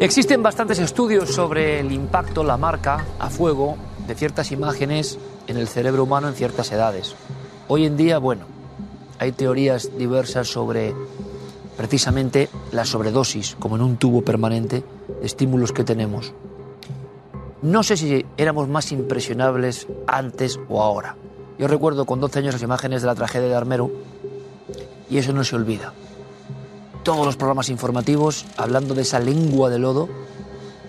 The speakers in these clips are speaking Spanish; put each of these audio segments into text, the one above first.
Existen bastantes estudios sobre el impacto, la marca a fuego de ciertas imágenes en el cerebro humano en ciertas edades. Hoy en día, bueno, hay teorías diversas sobre precisamente la sobredosis, como en un tubo permanente, de estímulos que tenemos. No sé si éramos más impresionables antes o ahora. Yo recuerdo con 12 años las imágenes de la tragedia de Armero y eso no se olvida todos los programas informativos hablando de esa lengua de lodo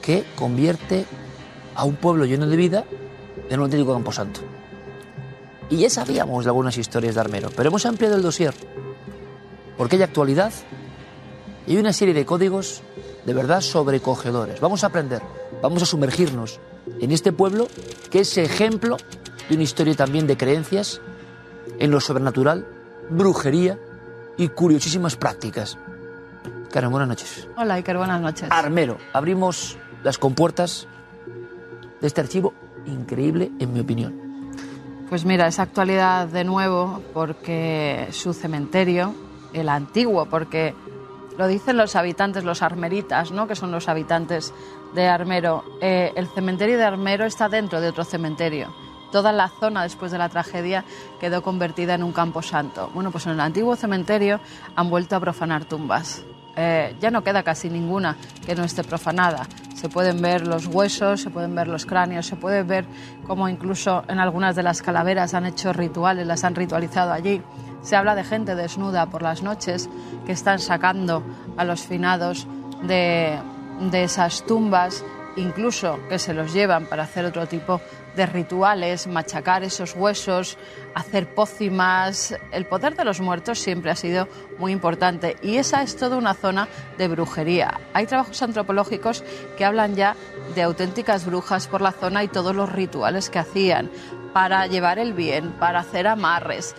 que convierte a un pueblo lleno de vida en un auténtico camposanto. Y ya sabíamos de algunas historias de Armero, pero hemos ampliado el dossier porque hay actualidad y hay una serie de códigos de verdad sobrecogedores. Vamos a aprender, vamos a sumergirnos en este pueblo que es ejemplo de una historia también de creencias en lo sobrenatural, brujería y curiosísimas prácticas. Karen, buenas noches. Hola, Iker, buenas noches. Armero, abrimos las compuertas de este archivo increíble, en mi opinión. Pues mira, es actualidad de nuevo porque su cementerio, el antiguo, porque lo dicen los habitantes, los armeritas, ¿no? que son los habitantes de Armero, eh, el cementerio de Armero está dentro de otro cementerio. Toda la zona después de la tragedia quedó convertida en un campo santo. Bueno, pues en el antiguo cementerio han vuelto a profanar tumbas. Eh, ya no queda casi ninguna que no esté profanada. Se pueden ver los huesos, se pueden ver los cráneos, se puede ver cómo incluso en algunas de las calaveras han hecho rituales, las han ritualizado allí. Se habla de gente desnuda por las noches que están sacando a los finados de, de esas tumbas, incluso que se los llevan para hacer otro tipo de rituales, machacar esos huesos, hacer pócimas. El poder de los muertos siempre ha sido muy importante y esa es toda una zona de brujería. Hay trabajos antropológicos que hablan ya de auténticas brujas por la zona y todos los rituales que hacían para llevar el bien, para hacer amarres.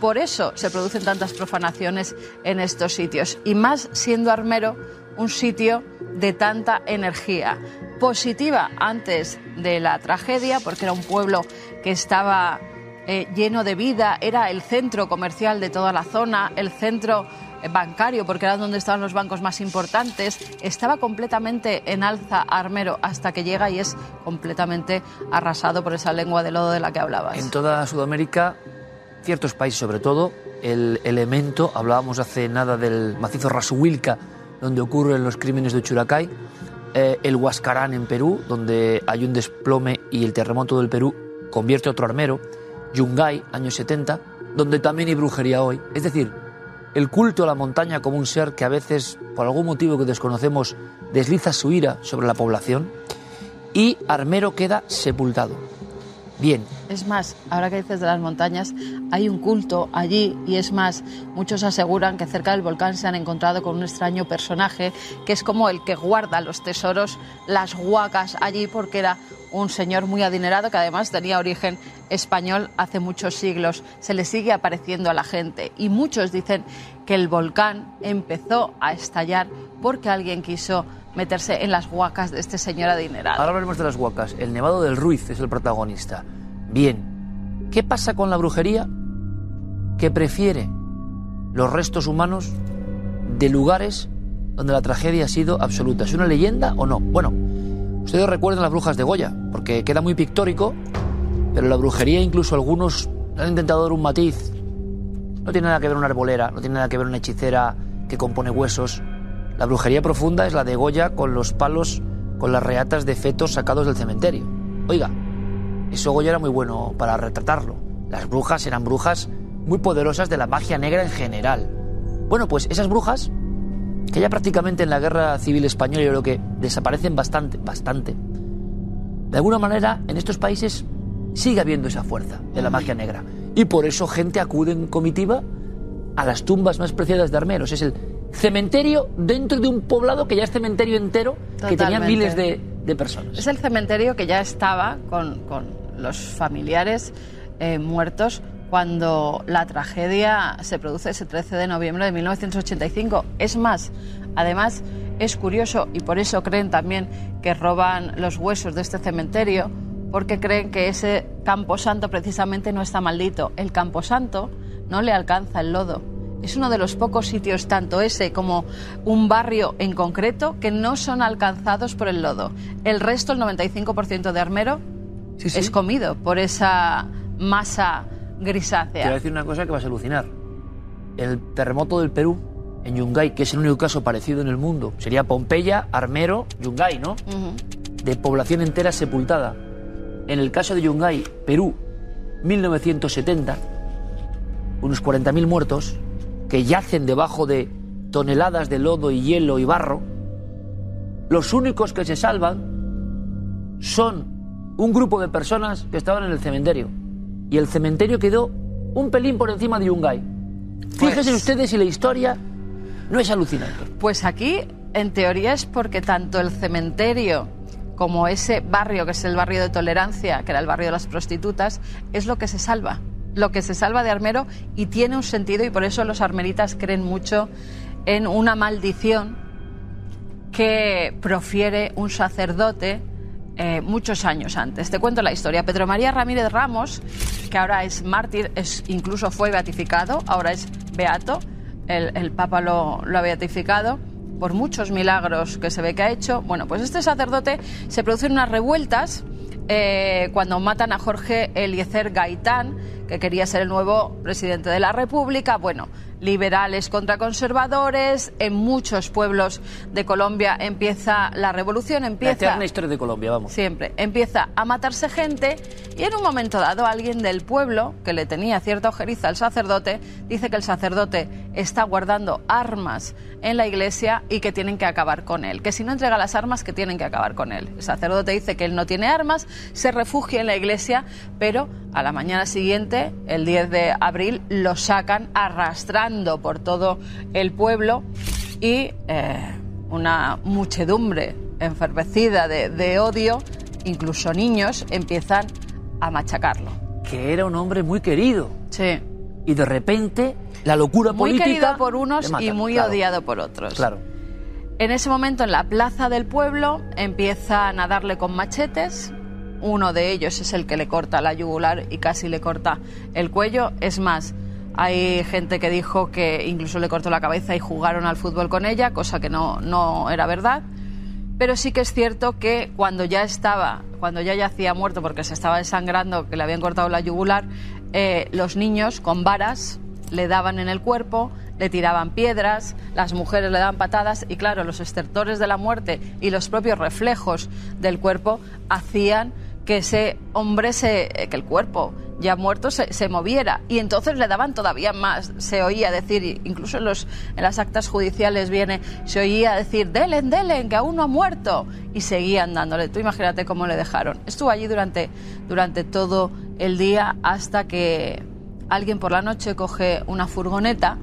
Por eso se producen tantas profanaciones en estos sitios y más siendo Armero un sitio de tanta energía positiva antes de la tragedia, porque era un pueblo que estaba eh, lleno de vida, era el centro comercial de toda la zona, el centro bancario, porque era donde estaban los bancos más importantes, estaba completamente en alza Armero hasta que llega y es completamente arrasado por esa lengua de lodo de la que hablabas. En toda Sudamérica, ciertos países sobre todo, el elemento, hablábamos hace nada del macizo Rasuilca, donde ocurren los crímenes de Churacay, eh, el Huascarán en Perú, donde hay un desplome y el terremoto del Perú convierte otro armero, Yungay, años 70, donde también hay brujería hoy. Es decir, el culto a la montaña como un ser que a veces, por algún motivo que desconocemos, desliza su ira sobre la población, y Armero queda sepultado. Bien, Es más, ahora que dices de las montañas, hay un culto allí y es más, muchos aseguran que cerca del volcán se han encontrado con un extraño personaje que es como el que guarda los tesoros, las huacas allí porque era un señor muy adinerado que además tenía origen español hace muchos siglos. Se le sigue apareciendo a la gente y muchos dicen que el volcán empezó a estallar porque alguien quiso meterse en las huacas de este señor adinerado. Ahora hablaremos de las huacas. El Nevado del Ruiz es el protagonista. Bien, ¿qué pasa con la brujería? Que prefiere los restos humanos de lugares donde la tragedia ha sido absoluta. ¿Es una leyenda o no? Bueno, ustedes recuerdan las brujas de Goya, porque queda muy pictórico, pero la brujería incluso algunos han intentado dar un matiz. No tiene nada que ver una arbolera, no tiene nada que ver una hechicera que compone huesos. La brujería profunda es la de Goya con los palos, con las reatas de fetos sacados del cementerio. Oiga, eso Goya era muy bueno para retratarlo. Las brujas eran brujas muy poderosas de la magia negra en general. Bueno, pues esas brujas, que ya prácticamente en la guerra civil española yo creo que desaparecen bastante, bastante. De alguna manera, en estos países sigue habiendo esa fuerza de la magia negra. Y por eso gente acude en comitiva a las tumbas más preciadas de armeros. Es el cementerio dentro de un poblado que ya es cementerio entero, que tenía miles de, Es el cementerio que ya estaba con, con los familiares eh, muertos cuando la tragedia se produce ese 13 de noviembre de 1985. Es más, además es curioso y por eso creen también que roban los huesos de este cementerio, porque creen que ese camposanto precisamente no está maldito. El camposanto no le alcanza el lodo. Es uno de los pocos sitios, tanto ese como un barrio en concreto, que no son alcanzados por el lodo. El resto, el 95% de armero, Sí, sí. es comido por esa masa Te voy a grisácea. decir una cosa que vas a alucinar. El terremoto del Perú, en Yungay, que es el único caso parecido en el mundo, sería Pompeya, Armero, Yungay, ¿no? Ujú. De población entera sepultada. En el caso de Yungay, Perú, 1970, unos 40.000 muertos que yacen debajo de toneladas de lodo y hielo y barro. Los únicos que se salvan son un grupo de personas que estaban en el cementerio. Y el cementerio quedó un pelín por encima de Yungay. Fíjense Pues- ustedes si la historia no es alucinante. Pues aquí, en teoría, es porque tanto el cementerio como ese barrio, que es el barrio de tolerancia, que era el barrio de las prostitutas, es lo que se salva. Lo que se salva de Armero y tiene un sentido y por eso los armeritas creen mucho en una maldición que profiere un sacerdote eh, muchos años antes. Te cuento la historia. Pedro María Ramírez Ramos, que ahora es mártir, es, incluso fue beatificado, ahora es beato, el, el Papa lo, lo ha beatificado por muchos milagros que se ve que ha hecho. Bueno, pues este sacerdote se producen unas revueltas eh, cuando matan a Jorge Eliezer Gaitán, que quería ser el nuevo presidente de la República. Bueno, liberales contra conservadores, en muchos pueblos de Colombia empieza la revolución, La empieza eterna historia de Colombia, vamos. siempre empieza a matarse gente y en un momento dado alguien del pueblo que le tenía cierta ojeriza al sacerdote dice que el sacerdote está guardando armas en la iglesia y que tienen que acabar con él, que si no entrega las armas que tienen que acabar con él. El sacerdote dice que él no tiene armas, se refugia en la iglesia, pero a la mañana siguiente, el 10 de abril, lo sacan arrastrando por todo el pueblo y eh, una muchedumbre enfervecida de, de odio, incluso niños, empiezan a machacarlo. Que era un hombre muy querido. Sí. Y de repente, la locura Muy política. querido por unos matan, y muy claro, odiado por otros. Claro. En ese momento, en la plaza del pueblo, empiezan a darle con machetes. Uno de ellos es el que le corta la yugular y casi le corta el cuello. Es más, hay gente que dijo que incluso le cortó la cabeza y jugaron al fútbol con ella, cosa que no, no era verdad. Pero sí que es cierto que cuando ya estaba, cuando ya yacía muerto porque se estaba desangrando, que le habían cortado la yugular, eh, los niños con varas le daban en el cuerpo, le tiraban piedras, las mujeres le daban patadas y claro, los estertores de la muerte y los propios reflejos del cuerpo hacían que ese hombre, se, eh, que el cuerpo ya muerto se, se moviera y entonces le daban todavía más. Se oía decir, incluso en, los, en las actas judiciales viene, se oía decir, delen, delen, que aún no ha muerto y seguían dándole. Tú imagínate cómo le dejaron. Estuvo allí durante, durante todo el día hasta que alguien por la noche coge una furgoneta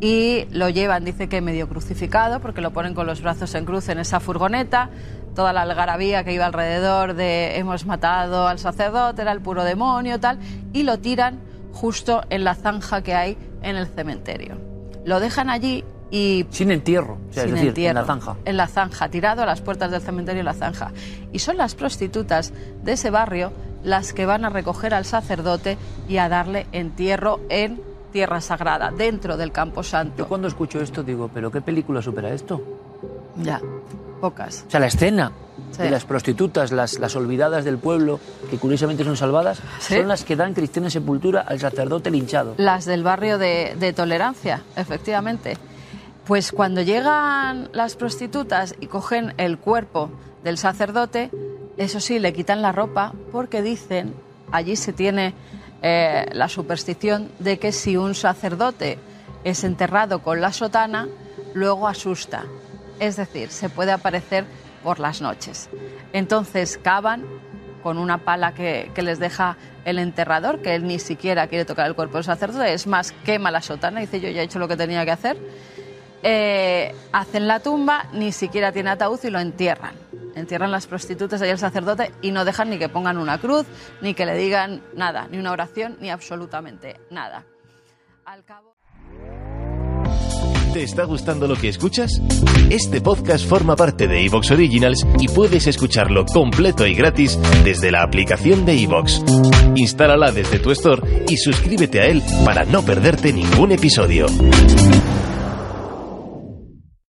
y lo llevan, dice que medio crucificado, porque lo ponen con los brazos en cruz en esa furgoneta, toda la algarabía que iba alrededor de hemos matado al sacerdote, era el puro demonio, tal, y lo tiran justo en la zanja que hay en el cementerio. Lo dejan allí y Sin entierro, o sea, es sin decir, entierro, en la zanja. En la zanja, tirado a las puertas del cementerio en la zanja. Y son las prostitutas de ese barrio las que van a recoger al sacerdote y a darle entierro en tierra sagrada, dentro del Campo Yo Santo. cuando escucho esto digo, ¿pero qué película supera esto? Ya, pocas. O sea, la escena Sí. de las prostitutas, las, las olvidadas del pueblo, que curiosamente son salvadas, Sí. son las que dan cristiana sepultura al sacerdote linchado. Las del barrio de, de Tolerancia, efectivamente. Pues cuando llegan las prostitutas y cogen el cuerpo del sacerdote, eso sí, le quitan la ropa porque dicen, allí se tiene eh, la superstición de que si un sacerdote es enterrado con la sotana, luego asusta. Es decir, se puede aparecer por las noches. Entonces cavan con una pala que, les deja el enterrador, que él ni siquiera quiere tocar el cuerpo del sacerdote, es más, quema la sotana, dice yo ya he hecho lo que tenía que hacer. Eh, hacen la tumba, ni siquiera tiene ataúd y lo entierran. Entierran las prostitutas y el sacerdote y no dejan ni que pongan una cruz, ni que le digan nada, ni una oración, ni absolutamente nada. Al cabo... ¿Te está gustando lo que escuchas? Este podcast forma parte de Evox Originals y puedes escucharlo completo y gratis desde la aplicación de Evox. Instálala desde tu store y suscríbete a él para no perderte ningún episodio.